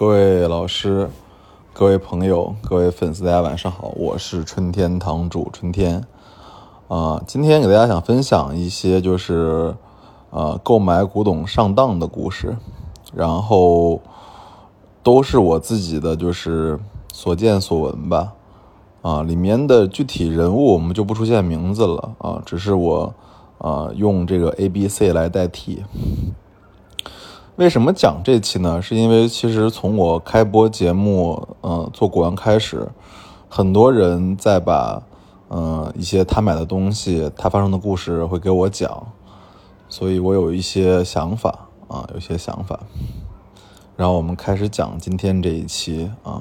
各位老师、各位朋友、各位粉丝，大家晚上好，我是春天堂主春天。啊，今天给大家想分享一些就是呃购买古董上当的故事，然后都是我自己的就是所见所闻吧。啊，里面的具体人物我们就不出现名字了啊，只是我啊用这个 A、B、C 来代替。为什么讲这期呢？是因为其实从我开播节目，呃，做古玩开始，很多人在把，呃，一些他买的东西，他发生的故事会给我讲，所以我有一些想法啊，有些想法。然后我们开始讲今天这一期啊。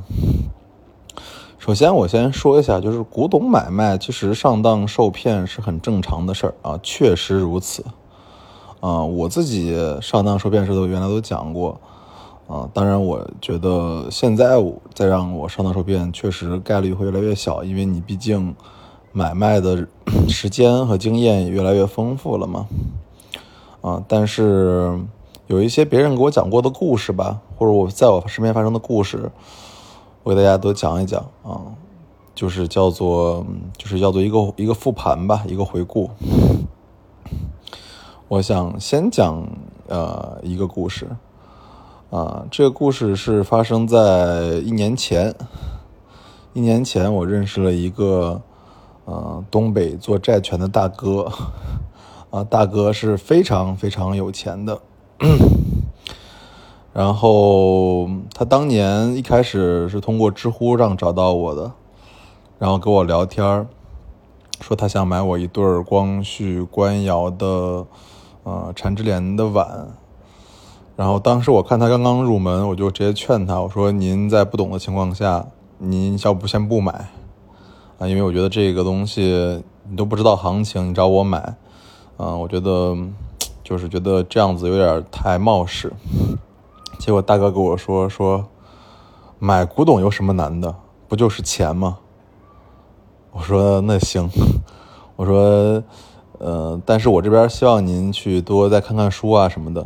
首先，我先说一下，就是古董买卖其实上当受骗是很正常的事儿啊，确实如此。啊，我自己上当受骗时都原来都讲过，啊，当然我觉得现在再让我上当受骗，确实概率会越来越小，因为你毕竟买卖的时间和经验越来越丰富了嘛，啊，但是有一些别人给我讲过的故事吧，或者我在我身边发生的故事，我给大家都讲一讲啊，就是叫做就是要做一个一个复盘吧，一个回顾。我想先讲呃一个故事，啊，这个故事是发生在一年前。一年前，我认识了一个呃东北做债权的大哥，啊，大哥是非常非常有钱的。然后他当年一开始是通过知乎上找到我的，然后跟我聊天说他想买我一对光绪官窑的。呃，缠枝莲的碗，然后当时我看他刚刚入门，我就直接劝他，我说：“您在不懂的情况下，您要不先不买啊？因为我觉得这个东西你都不知道行情，你找我买，啊，我觉得就是觉得这样子有点太冒失。”结果大哥跟我说：“说买古董有什么难的？不就是钱吗？”我说：“那行。”我说。呃，但是我这边希望您去多再看看书啊什么的。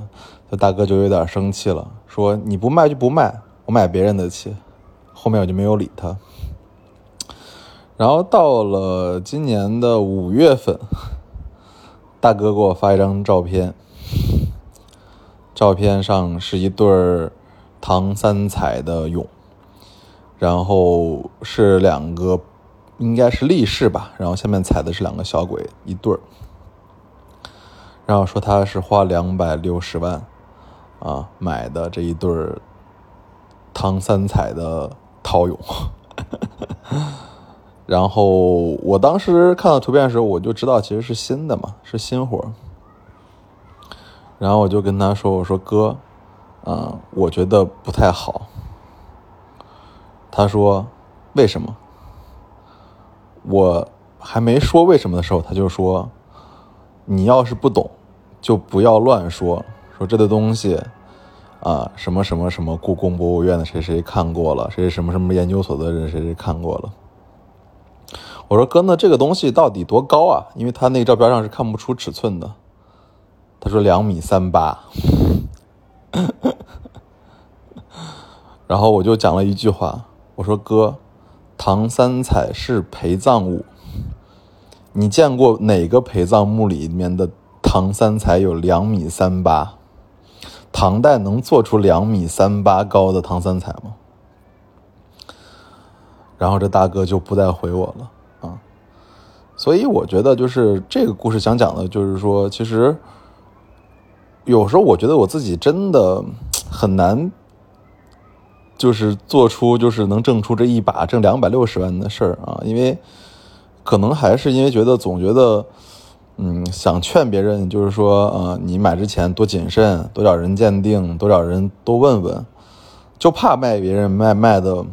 这大哥就有点生气了，说你不卖就不卖，我买别人的去。后面我就没有理他。然后到了今年的五月份，大哥给我发一张照片，照片上是一对唐三彩的俑，然后是两个。应该是力士吧，然后下面踩的是两个小鬼一对儿，然后说他是花两百六十万啊买的这一对儿唐三彩的陶俑，然后我当时看到图片的时候，我就知道其实是新的嘛，是新货。然后我就跟他说：“我说哥，啊，我觉得不太好。”他说：“为什么？”我还没说为什么的时候，他就说：“你要是不懂，就不要乱说。说这个东西，啊，什么什么什么故宫博物院的谁谁看过了，谁什么什么研究所的人谁谁看过了。”我说：“哥，那这个东西到底多高啊？因为他那个照片上是看不出尺寸的。”他说：“两米三八。”然后我就讲了一句话，我说：“哥。”唐三彩是陪葬物，你见过哪个陪葬墓里面的唐三彩有两米三八？唐代能做出两米三八高的唐三彩吗？然后这大哥就不再回我了啊！所以我觉得，就是这个故事想讲的，就是说，其实有时候我觉得我自己真的很难。就是做出就是能挣出这一把挣两百六十万的事儿啊，因为可能还是因为觉得总觉得，嗯，想劝别人，就是说，呃，你买之前多谨慎，多找人鉴定，多找人多问问，就怕卖别人卖卖的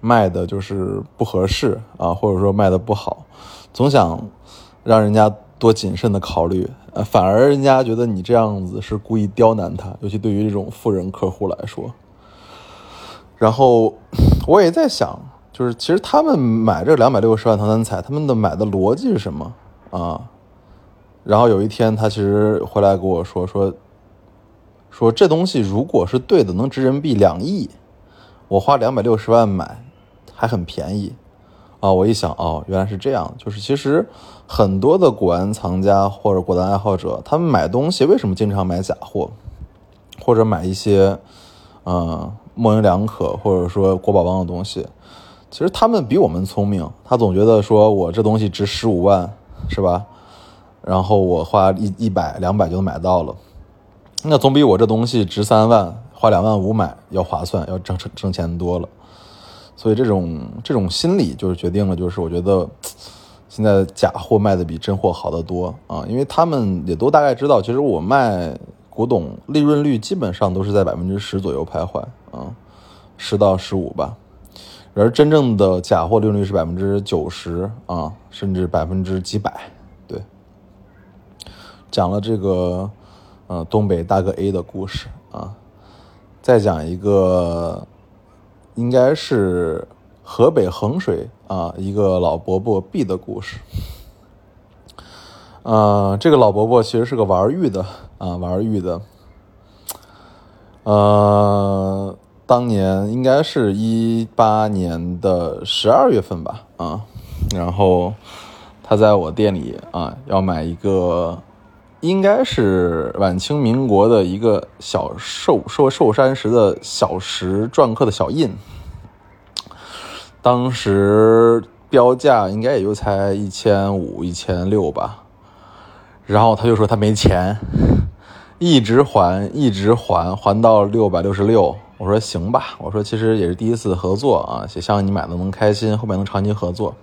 卖的就是不合适啊，或者说卖的不好，总想让人家多谨慎的考虑，呃，反而人家觉得你这样子是故意刁难他，尤其对于这种富人客户来说。然后 我也在想，就是其实他们买这两百六十万唐三彩，他们的买的逻辑是什么啊？然后有一天他其实回来跟我说说，说这东西如果是对的，能值人民币两亿，我花两百六十万买还很便宜啊！我一想，哦，原来是这样，就是其实很多的古玩藏家或者古玩爱好者，他们买东西为什么经常买假货，或者买一些嗯模棱两可或者说国宝帮的东西？其实他们比我们聪明，他总觉得说我这东西值十五万，是吧？然后我花一一百两百就能买到了，那总比我这东西值三万花两万五买要划算，要挣挣挣钱多了。所以这种这种心理就是决定了，就是我觉得现在假货卖的比真货好得多啊，因为他们也都大概知道，其实我卖古董利润率基本上都是在百分之十左右徘徊啊，十到十五吧。而真正的假货利润率是百分之九十啊，甚至百分之几百。对讲了这个，呃，东北大哥 A 的故事啊，再讲一个，应该是河北衡水啊一个老伯伯 B 的故事。呃，这个老伯伯其实是个玩玉的啊，玩玉的。呃，当年应该是一八年的十二月份吧啊，然后他在我店里啊要买一个。应该是晚清民国的一个小寿寿寿山石的小石篆刻的小印，当时标价应该也就才一千五一千六吧，然后他就说他没钱，一直还一直还，还到六百六十六。我说行吧，我说其实也是第一次合作啊，也希望你买的能开心，后面能长期合作。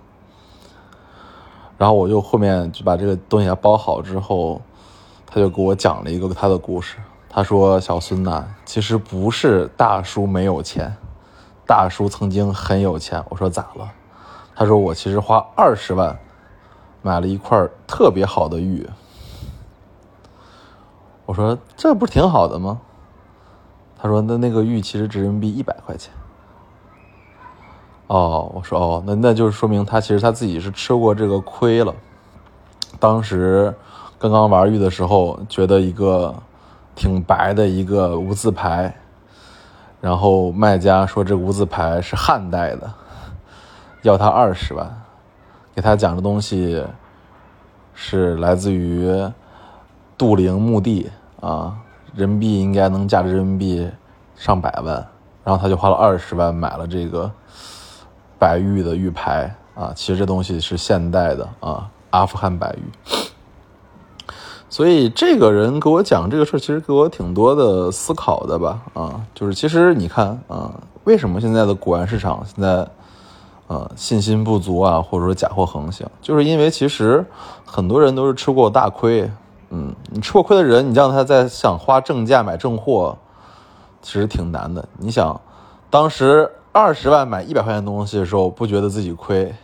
然后我就后面就把这个东西给包好之后。他就给我讲了一个他的故事。他说：“小孙呐，其实不是大叔没有钱，大叔曾经很有钱。”我说：“咋了？”他说：“我其实花二十万买了一块特别好的玉。”我说：“这不是挺好的吗？”他说：“那那个玉其实值人民币一百块钱。”哦，我说：“哦，那那就是说明他其实他自己是吃过这个亏了。”当时。刚刚玩玉的时候，觉得一个挺白的一个无字牌，然后卖家说这无字牌是汉代的，要他二十万，给他讲的东西是来自于杜陵墓地啊，人民币应该能价值人民币上百万，然后他就花了二十万买了这个白玉的玉牌啊，其实这东西是现代的啊，阿富汗白玉。所以这个人给我讲这个事儿，其实给我挺多的思考的吧？啊，就是其实你看啊，为什么现在的古玩市场现在，呃，信心不足啊，或者说假货横行，就是因为其实很多人都是吃过大亏。嗯，你吃过亏的人，你让他再想花正价买正货，其实挺难的。你想，当时二十万买一百块钱东西的时候，不觉得自己亏，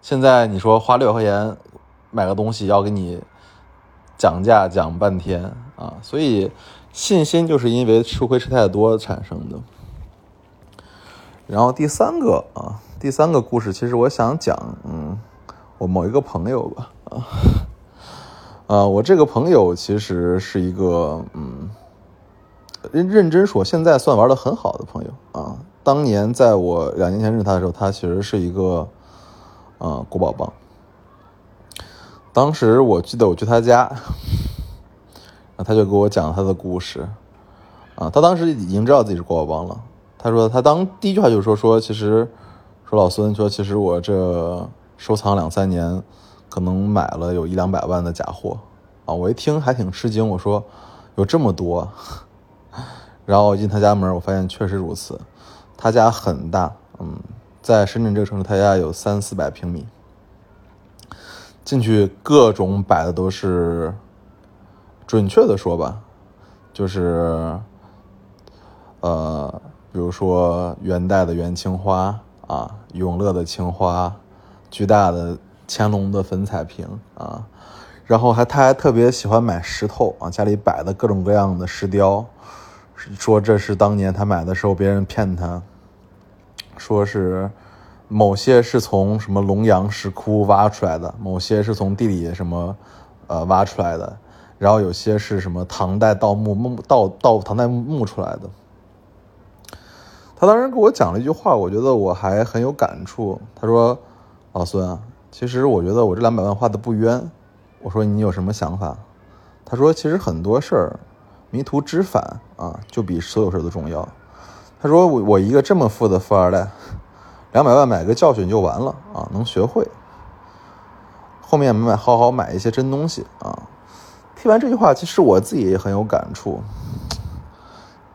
现在你说花六百块钱买个东西要给你。讲价讲半天啊，所以信心就是因为吃亏吃太多产生的。然后第三个啊，第三个故事，其实我想讲，嗯，我某一个朋友吧，啊，啊，我这个朋友其实是一个，嗯，认认真说，现在算玩的很好的朋友啊。当年在我两年前认识他的时候，他其实是一个，啊，国宝帮。当时我记得我去他家，然后他就给我讲他的故事，啊，他当时已经知道自己是国宝帮了。他说他当第一句话就是说说，其实说老孙说其实我这收藏两三年，可能买了有一两百万的假货，啊，我一听还挺吃惊，我说有这么多，然后我进他家门，我发现确实如此，他家很大，嗯，在深圳这个城市，他家有三四百平米。进去各种摆的都是，准确的说吧，就是，呃，比如说元代的元青花啊，永乐的青花，巨大的乾隆的粉彩瓶啊，然后还他还特别喜欢买石头啊，家里摆的各种各样的石雕，说这是当年他买的时候别人骗他，说是。某些是从什么龙阳石窟挖出来的，某些是从地里什么，呃挖出来的，然后有些是什么唐代盗墓墓盗盗唐代墓出来的。他当时给我讲了一句话，我觉得我还很有感触。他说：“老孙啊，其实我觉得我这两百万花的不冤。”我说：“你有什么想法？”他说：“其实很多事儿，迷途知返啊，就比所有事儿都重要。”他说：“我我一个这么富的富二代，两百万买个教训就完了啊，能学会。后面买好好买一些真东西啊。”听完这句话，其实我自己也很有感触。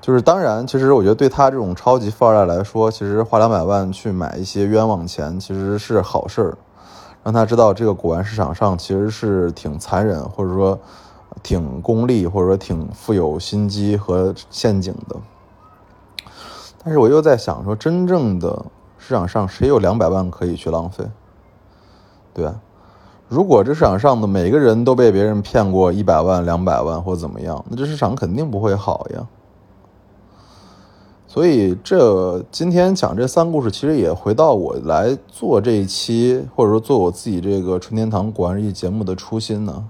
就是当然，其实我觉得对他这种超级富二代来说，其实花两百万去买一些冤枉钱，其实是好事儿，让他知道这个古玩市场上其实是挺残忍，或者说挺功利，或者说挺富有心机和陷阱的。但是我又在想说，真正的市场上谁有两百万可以去浪费？对吧？如果这市场上的每个人都被别人骗过一百万、两百万或怎么样，那这市场肯定不会好呀。所以，这今天讲这三故事，其实也回到我来做这一期，或者说做我自己这个春天堂古玩日记节目的初心呢。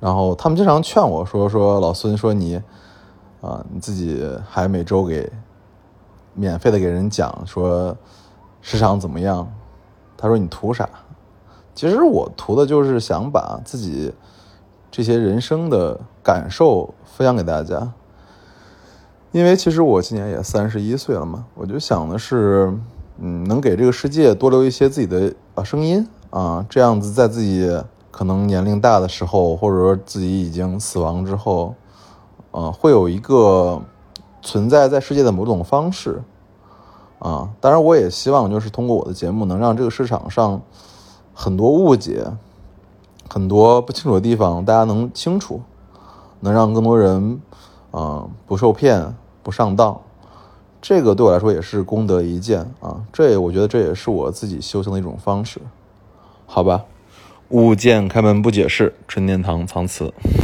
然后他们经常劝我说：“说老孙，说你啊，你自己还每周给免费的给人讲说市场怎么样？”他说：“你图啥？”其实我图的就是想把自己这些人生的感受分享给大家。因为其实我今年也三十一岁了嘛，我就想的是，嗯，能给这个世界多留一些自己的啊声音啊，这样子在自己可能年龄大的时候，或者说自己已经死亡之后，呃，会有一个存在在世界的某种方式啊。当然，我也希望就是通过我的节目，能让这个市场上很多误解、很多不清楚的地方，大家能清楚，能让更多人啊不受骗。不上当，这个对我来说也是功德一件啊！这我觉得这也是我自己修行的一种方式，好吧？物见开门不解释，纯天堂藏词。